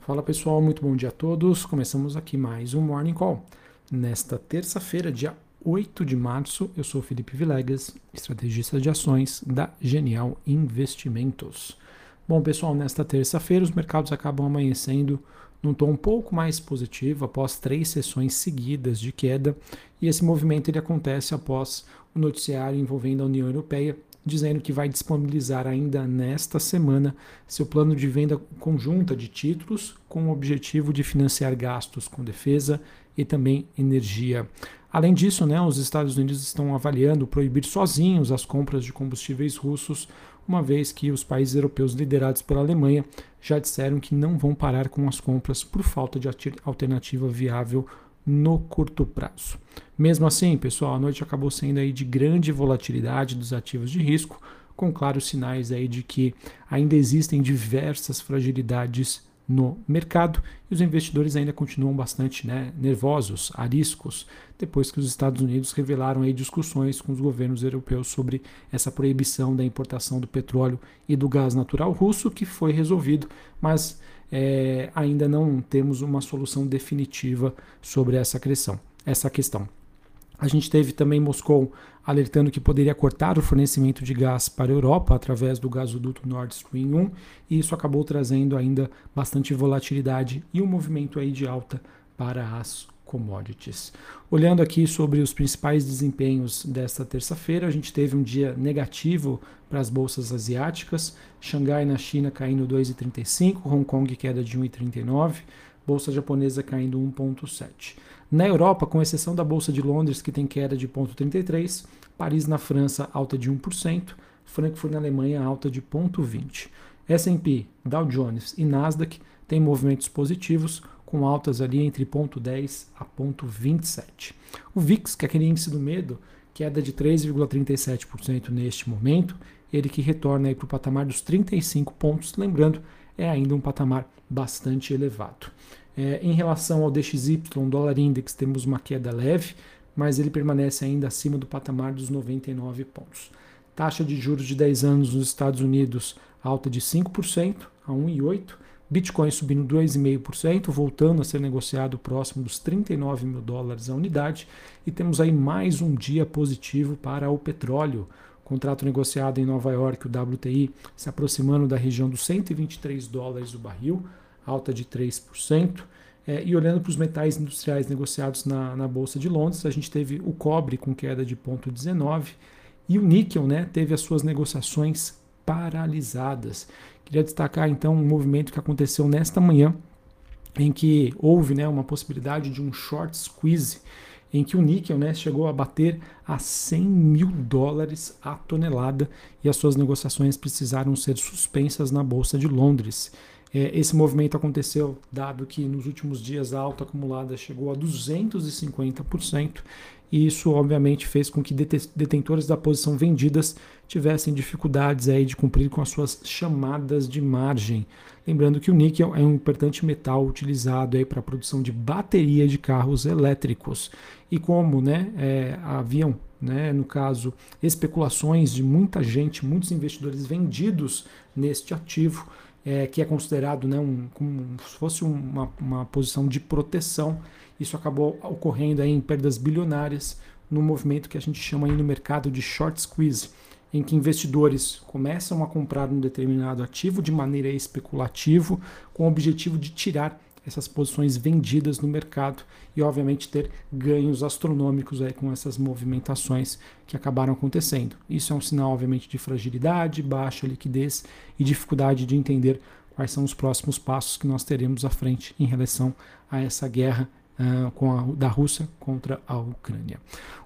Fala pessoal, muito bom dia a todos. Começamos aqui mais um Morning Call. Nesta terça-feira, dia 8 de março, eu sou Felipe Vilegas, estrategista de ações da Genial Investimentos. Bom, pessoal, nesta terça-feira os mercados acabam amanhecendo num tom um pouco mais positivo após três sessões seguidas de queda, e esse movimento ele acontece após o noticiário envolvendo a União Europeia dizendo que vai disponibilizar ainda nesta semana seu plano de venda conjunta de títulos com o objetivo de financiar gastos com defesa e também energia. Além disso, né, os Estados Unidos estão avaliando proibir sozinhos as compras de combustíveis russos, uma vez que os países europeus liderados pela Alemanha já disseram que não vão parar com as compras por falta de alternativa viável no curto prazo. Mesmo assim, pessoal, a noite acabou sendo aí de grande volatilidade dos ativos de risco, com claros sinais aí de que ainda existem diversas fragilidades no mercado e os investidores ainda continuam bastante né, nervosos, ariscos, depois que os Estados Unidos revelaram aí discussões com os governos europeus sobre essa proibição da importação do petróleo e do gás natural russo, que foi resolvido, mas é, ainda não temos uma solução definitiva sobre essa questão. Essa questão. A gente teve também Moscou alertando que poderia cortar o fornecimento de gás para a Europa através do gasoduto Nord Stream 1, e isso acabou trazendo ainda bastante volatilidade e um movimento aí de alta para as commodities. Olhando aqui sobre os principais desempenhos desta terça-feira, a gente teve um dia negativo para as bolsas asiáticas, Xangai na China caindo 2,35, Hong Kong queda de 1,39, bolsa japonesa caindo 1,7. Na Europa, com exceção da bolsa de Londres que tem queda de 0,33, Paris na França alta de 1%, Frankfurt na Alemanha alta de 0,20. S&P, Dow Jones e Nasdaq têm movimentos positivos, com altas ali entre 0,10 a 0,27. O VIX, que é aquele índice do medo, queda de 3,37% neste momento, ele que retorna para o patamar dos 35 pontos, lembrando, é ainda um patamar bastante elevado. É, em relação ao DXY, dólar index, temos uma queda leve, mas ele permanece ainda acima do patamar dos 99 pontos. Taxa de juros de 10 anos nos Estados Unidos alta de 5% a 1,8%. Bitcoin subindo 2,5%, voltando a ser negociado próximo dos 39 mil dólares a unidade. E temos aí mais um dia positivo para o petróleo. Contrato negociado em Nova York, o WTI, se aproximando da região dos 123 dólares o barril, alta de 3%. É, e olhando para os metais industriais negociados na, na Bolsa de Londres, a gente teve o cobre com queda de 0,19 e o níquel né, teve as suas negociações paralisadas. Queria destacar então um movimento que aconteceu nesta manhã, em que houve né, uma possibilidade de um short squeeze, em que o níquel né, chegou a bater a 100 mil dólares a tonelada e as suas negociações precisaram ser suspensas na Bolsa de Londres. É, esse movimento aconteceu dado que nos últimos dias a alta acumulada chegou a 250% e isso obviamente fez com que detentores da posição vendidas tivessem dificuldades aí de cumprir com as suas chamadas de margem. Lembrando que o níquel é um importante metal utilizado aí para a produção de bateria de carros elétricos. E como né, é, haviam, né, no caso, especulações de muita gente, muitos investidores vendidos neste ativo, é, que é considerado né, um, como se fosse uma, uma posição de proteção. Isso acabou ocorrendo aí em perdas bilionárias no movimento que a gente chama aí no mercado de short squeeze, em que investidores começam a comprar um determinado ativo de maneira especulativa, com o objetivo de tirar essas posições vendidas no mercado e, obviamente, ter ganhos astronômicos aí com essas movimentações que acabaram acontecendo. Isso é um sinal, obviamente, de fragilidade, baixa liquidez e dificuldade de entender quais são os próximos passos que nós teremos à frente em relação a essa guerra uh, com a, da Rússia contra a Ucrânia.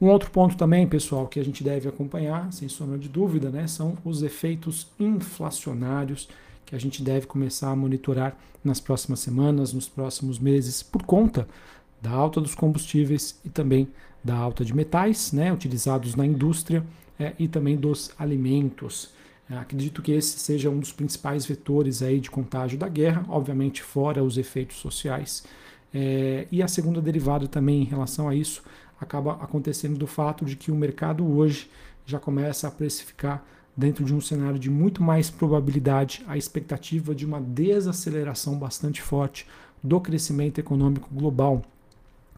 Um outro ponto também, pessoal, que a gente deve acompanhar, sem sombra de dúvida, né, são os efeitos inflacionários que a gente deve começar a monitorar nas próximas semanas, nos próximos meses, por conta da alta dos combustíveis e também da alta de metais né, utilizados na indústria é, e também dos alimentos. É, acredito que esse seja um dos principais vetores aí de contágio da guerra, obviamente fora os efeitos sociais. É, e a segunda derivada também em relação a isso acaba acontecendo do fato de que o mercado hoje já começa a precificar dentro de um cenário de muito mais probabilidade, a expectativa de uma desaceleração bastante forte do crescimento econômico global,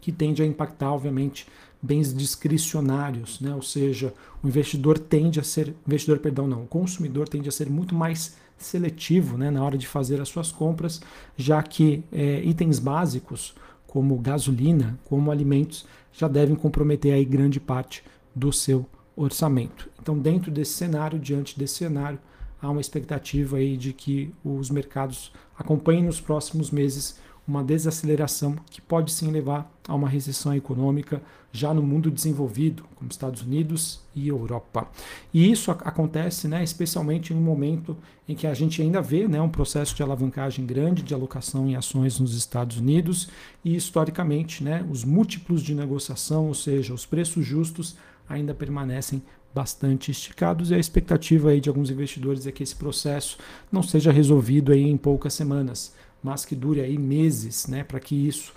que tende a impactar, obviamente, bens discricionários, né? ou seja, o investidor tende a ser, investidor, perdão, não, o consumidor tende a ser muito mais seletivo né, na hora de fazer as suas compras, já que é, itens básicos como gasolina, como alimentos, já devem comprometer aí grande parte do seu orçamento. Então, dentro desse cenário, diante desse cenário, há uma expectativa aí de que os mercados acompanhem nos próximos meses uma desaceleração que pode sim levar a uma recessão econômica já no mundo desenvolvido, como Estados Unidos e Europa. E isso acontece né, especialmente em um momento em que a gente ainda vê né, um processo de alavancagem grande de alocação em ações nos Estados Unidos e, historicamente, né, os múltiplos de negociação, ou seja, os preços justos, ainda permanecem bastante esticados e a expectativa aí de alguns investidores é que esse processo não seja resolvido aí em poucas semanas, mas que dure aí meses, né, para que isso,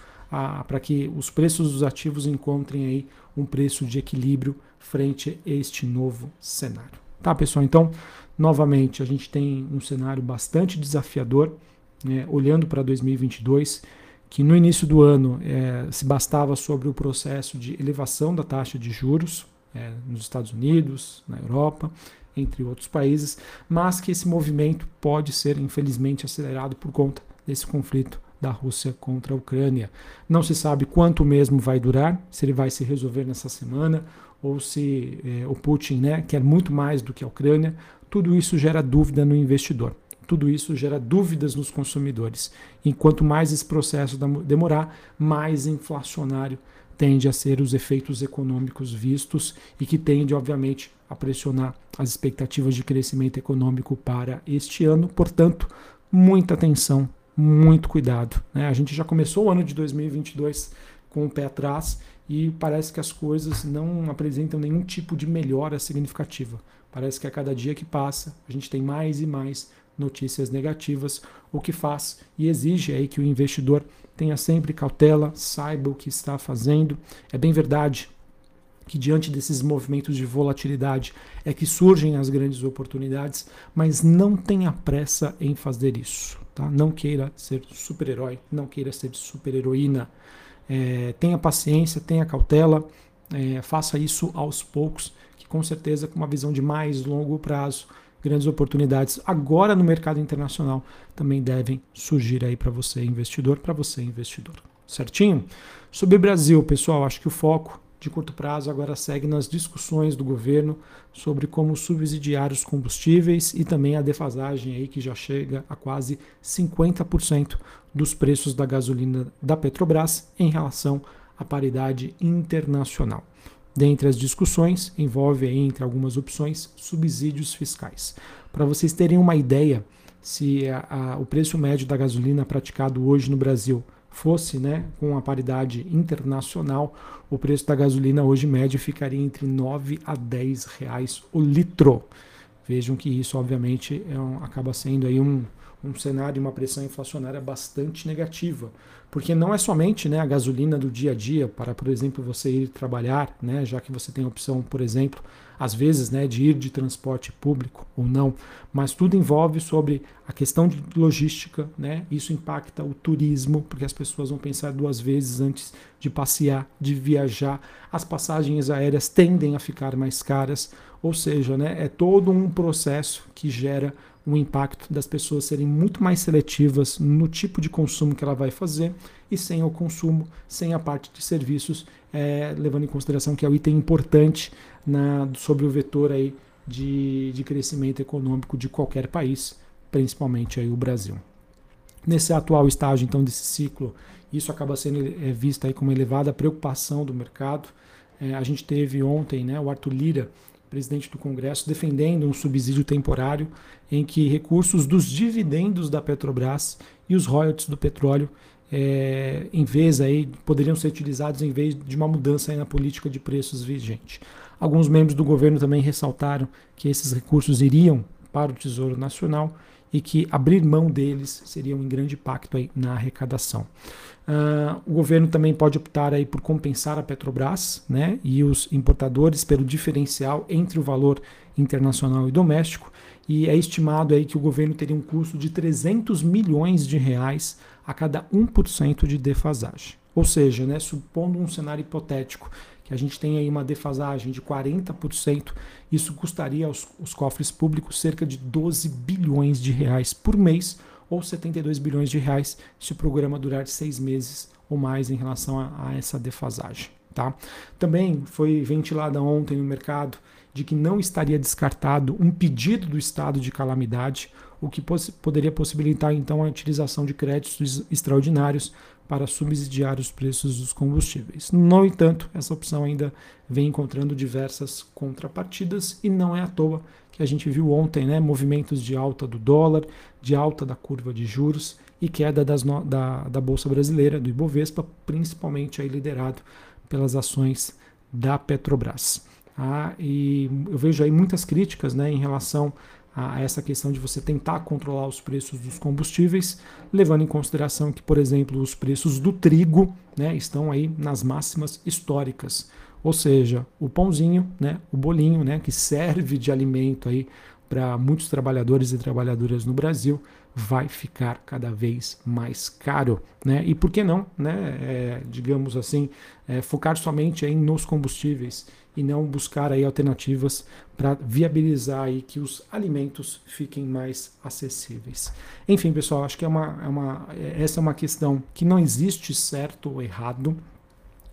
para que os preços dos ativos encontrem aí um preço de equilíbrio frente a este novo cenário. Tá, pessoal? Então, novamente, a gente tem um cenário bastante desafiador, né, olhando para 2022, que no início do ano é, se bastava sobre o processo de elevação da taxa de juros, é, nos Estados Unidos, na Europa, entre outros países, mas que esse movimento pode ser, infelizmente, acelerado por conta desse conflito da Rússia contra a Ucrânia. Não se sabe quanto mesmo vai durar, se ele vai se resolver nessa semana ou se é, o Putin né, quer muito mais do que a Ucrânia. Tudo isso gera dúvida no investidor. Tudo isso gera dúvidas nos consumidores. Enquanto mais esse processo demorar, mais inflacionário tende a ser os efeitos econômicos vistos e que tende, obviamente, a pressionar as expectativas de crescimento econômico para este ano. Portanto, muita atenção, muito cuidado. Né? A gente já começou o ano de 2022 com o pé atrás e parece que as coisas não apresentam nenhum tipo de melhora significativa. Parece que a cada dia que passa, a gente tem mais e mais notícias negativas, o que faz e exige aí que o investidor tenha sempre cautela, saiba o que está fazendo. É bem verdade que diante desses movimentos de volatilidade é que surgem as grandes oportunidades, mas não tenha pressa em fazer isso. Tá? Não queira ser super-herói, não queira ser super-heroína. É, tenha paciência, tenha cautela, é, faça isso aos poucos, que com certeza com uma visão de mais longo prazo grandes oportunidades agora no mercado internacional também devem surgir aí para você investidor, para você investidor. Certinho? Sobre Brasil, pessoal, acho que o foco de curto prazo agora segue nas discussões do governo sobre como subsidiar os combustíveis e também a defasagem aí que já chega a quase 50% dos preços da gasolina da Petrobras em relação à paridade internacional. Dentre as discussões, envolve, entre algumas opções, subsídios fiscais. Para vocês terem uma ideia, se a, a, o preço médio da gasolina praticado hoje no Brasil fosse né, com a paridade internacional, o preço da gasolina hoje médio ficaria entre 9 a 10 reais o litro. Vejam que isso, obviamente, é um, acaba sendo aí um, um cenário, uma pressão inflacionária bastante negativa, porque não é somente né, a gasolina do dia a dia para, por exemplo, você ir trabalhar, né, já que você tem a opção, por exemplo, às vezes, né, de ir de transporte público ou não, mas tudo envolve sobre a questão de logística, né? Isso impacta o turismo, porque as pessoas vão pensar duas vezes antes de passear, de viajar. As passagens aéreas tendem a ficar mais caras, ou seja, né, é todo um processo que gera um impacto das pessoas serem muito mais seletivas no tipo de consumo que ela vai fazer e sem o consumo, sem a parte de serviços, é, levando em consideração que é o item importante na, sobre o vetor aí de, de crescimento econômico de qualquer país, principalmente aí o Brasil. Nesse atual estágio então desse ciclo, isso acaba sendo é, visto aí como elevada preocupação do mercado. É, a gente teve ontem né, o Arthur Lira, presidente do Congresso, defendendo um subsídio temporário em que recursos dos dividendos da Petrobras e os royalties do petróleo, é, em vez aí, poderiam ser utilizados em vez de uma mudança na política de preços vigente. Alguns membros do governo também ressaltaram que esses recursos iriam para o Tesouro Nacional e que abrir mão deles seria um grande impacto aí na arrecadação. Uh, o governo também pode optar aí por compensar a Petrobras né, e os importadores pelo diferencial entre o valor internacional e doméstico, e é estimado aí que o governo teria um custo de 300 milhões de reais a cada 1% de defasagem. Ou seja, né, supondo um cenário hipotético que a gente tem aí uma defasagem de 40%, isso custaria aos, cofres públicos cerca de 12 bilhões de reais por mês ou 72 bilhões de reais se o programa durar seis meses ou mais em relação a, a essa defasagem. Tá? Também foi ventilada ontem no mercado de que não estaria descartado um pedido do estado de calamidade, o que poss poderia possibilitar então a utilização de créditos extraordinários para subsidiar os preços dos combustíveis. No entanto, essa opção ainda vem encontrando diversas contrapartidas e não é à toa que a gente viu ontem né, movimentos de alta do dólar, de alta da curva de juros e queda no, da, da Bolsa Brasileira, do Ibovespa, principalmente aí liderado pelas ações da Petrobras. Ah, e eu vejo aí muitas críticas né, em relação a essa questão de você tentar controlar os preços dos combustíveis, levando em consideração que, por exemplo, os preços do trigo né, estão aí nas máximas históricas. Ou seja, o pãozinho, né, o bolinho, né, que serve de alimento aí para muitos trabalhadores e trabalhadoras no Brasil, vai ficar cada vez mais caro, né? E por que não, né? É, digamos assim, é, focar somente aí nos combustíveis e não buscar aí alternativas para viabilizar aí que os alimentos fiquem mais acessíveis. Enfim, pessoal, acho que é uma, é uma, essa é uma questão que não existe certo ou errado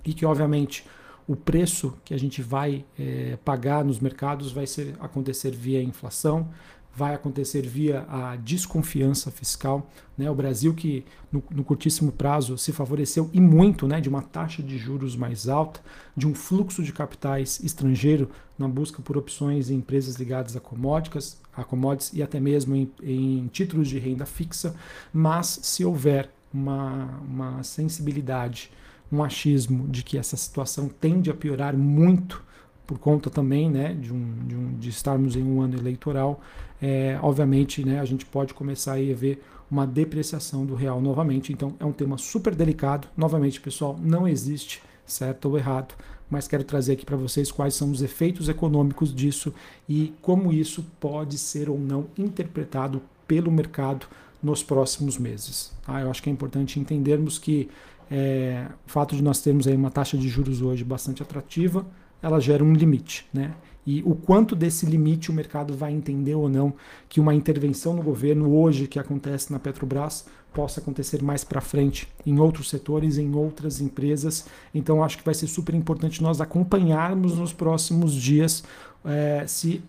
e que, obviamente, o preço que a gente vai é, pagar nos mercados vai ser, acontecer via inflação, vai acontecer via a desconfiança fiscal. Né? O Brasil, que no, no, curtíssimo prazo se favoreceu e muito né, de uma taxa de juros mais alta, de um fluxo de capitais estrangeiro na busca por opções em empresas ligadas a commodities, a commodities e até mesmo em, em títulos de renda fixa. Mas se houver uma, uma sensibilidade, um achismo de que essa situação tende a piorar muito por conta também né, de, um, de, um, de estarmos em um ano eleitoral, é, obviamente né, a gente pode começar a ver uma depreciação do real novamente. Então é um tema super delicado. Novamente, pessoal, não existe certo ou errado, mas quero trazer aqui para vocês quais são os efeitos econômicos disso e como isso pode ser ou não interpretado pelo mercado nos próximos meses. Tá? Eu acho que é importante entendermos que é, o fato de nós termos aí uma taxa de juros hoje bastante atrativa, ela gera um limite, né? E o quanto desse limite o mercado vai entender ou não que uma intervenção no governo hoje que acontece na Petrobras possa acontecer mais para frente em outros setores, em outras empresas. Então acho que vai ser super importante nós acompanharmos nos próximos dias é, se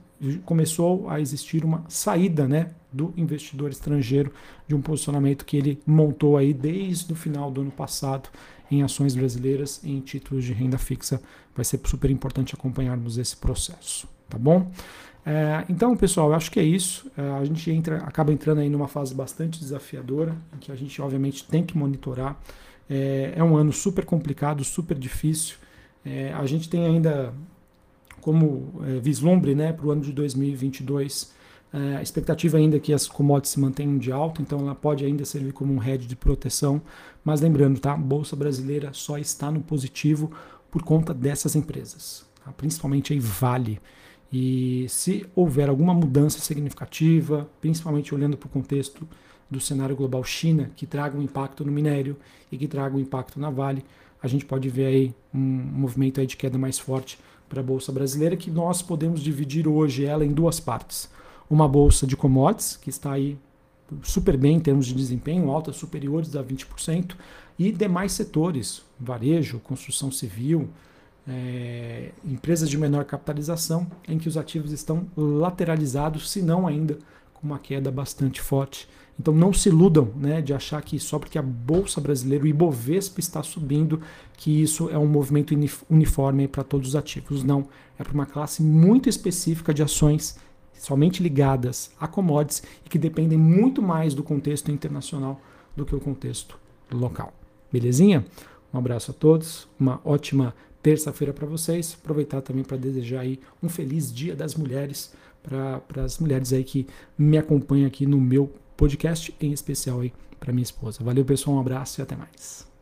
começou a existir uma saída né, do investidor estrangeiro de um posicionamento que ele montou aí desde o final do ano passado em ações brasileiras em títulos de renda fixa. Vai ser super importante acompanharmos esse processo, tá bom? É, então, pessoal, eu acho que é isso. É, a gente entra, acaba entrando aí numa fase bastante desafiadora, em que a gente obviamente tem que monitorar. É, é um ano super complicado, super difícil. É, a gente tem ainda como é, vislumbre né, para o ano de 2022 é, a expectativa ainda é que as commodities se mantenham de alta, então ela pode ainda servir como um hedge de proteção. Mas lembrando, tá? A Bolsa brasileira só está no positivo por conta dessas empresas, tá? principalmente aí Vale. E se houver alguma mudança significativa, principalmente olhando para o contexto do cenário global China, que traga um impacto no minério e que traga um impacto na Vale, a gente pode ver aí um movimento aí de queda mais forte para a Bolsa brasileira, que nós podemos dividir hoje ela em duas partes uma bolsa de commodities, que está aí super bem em termos de desempenho, altas superiores a 20%, e demais setores, varejo, construção civil, é, empresas de menor capitalização, em que os ativos estão lateralizados, se não ainda com uma queda bastante forte. Então não se iludam né, de achar que só porque a Bolsa Brasileira, o Ibovespa está subindo, que isso é um movimento uniforme para todos os ativos. Não, é para uma classe muito específica de ações somente ligadas a commodities e que dependem muito mais do contexto internacional do que o contexto local. Belezinha? Um abraço a todos, uma ótima terça-feira para vocês. Aproveitar também para desejar aí um feliz Dia das Mulheres para as mulheres aí que me acompanham aqui no meu podcast, em especial aí para minha esposa. Valeu, pessoal, um abraço e até mais.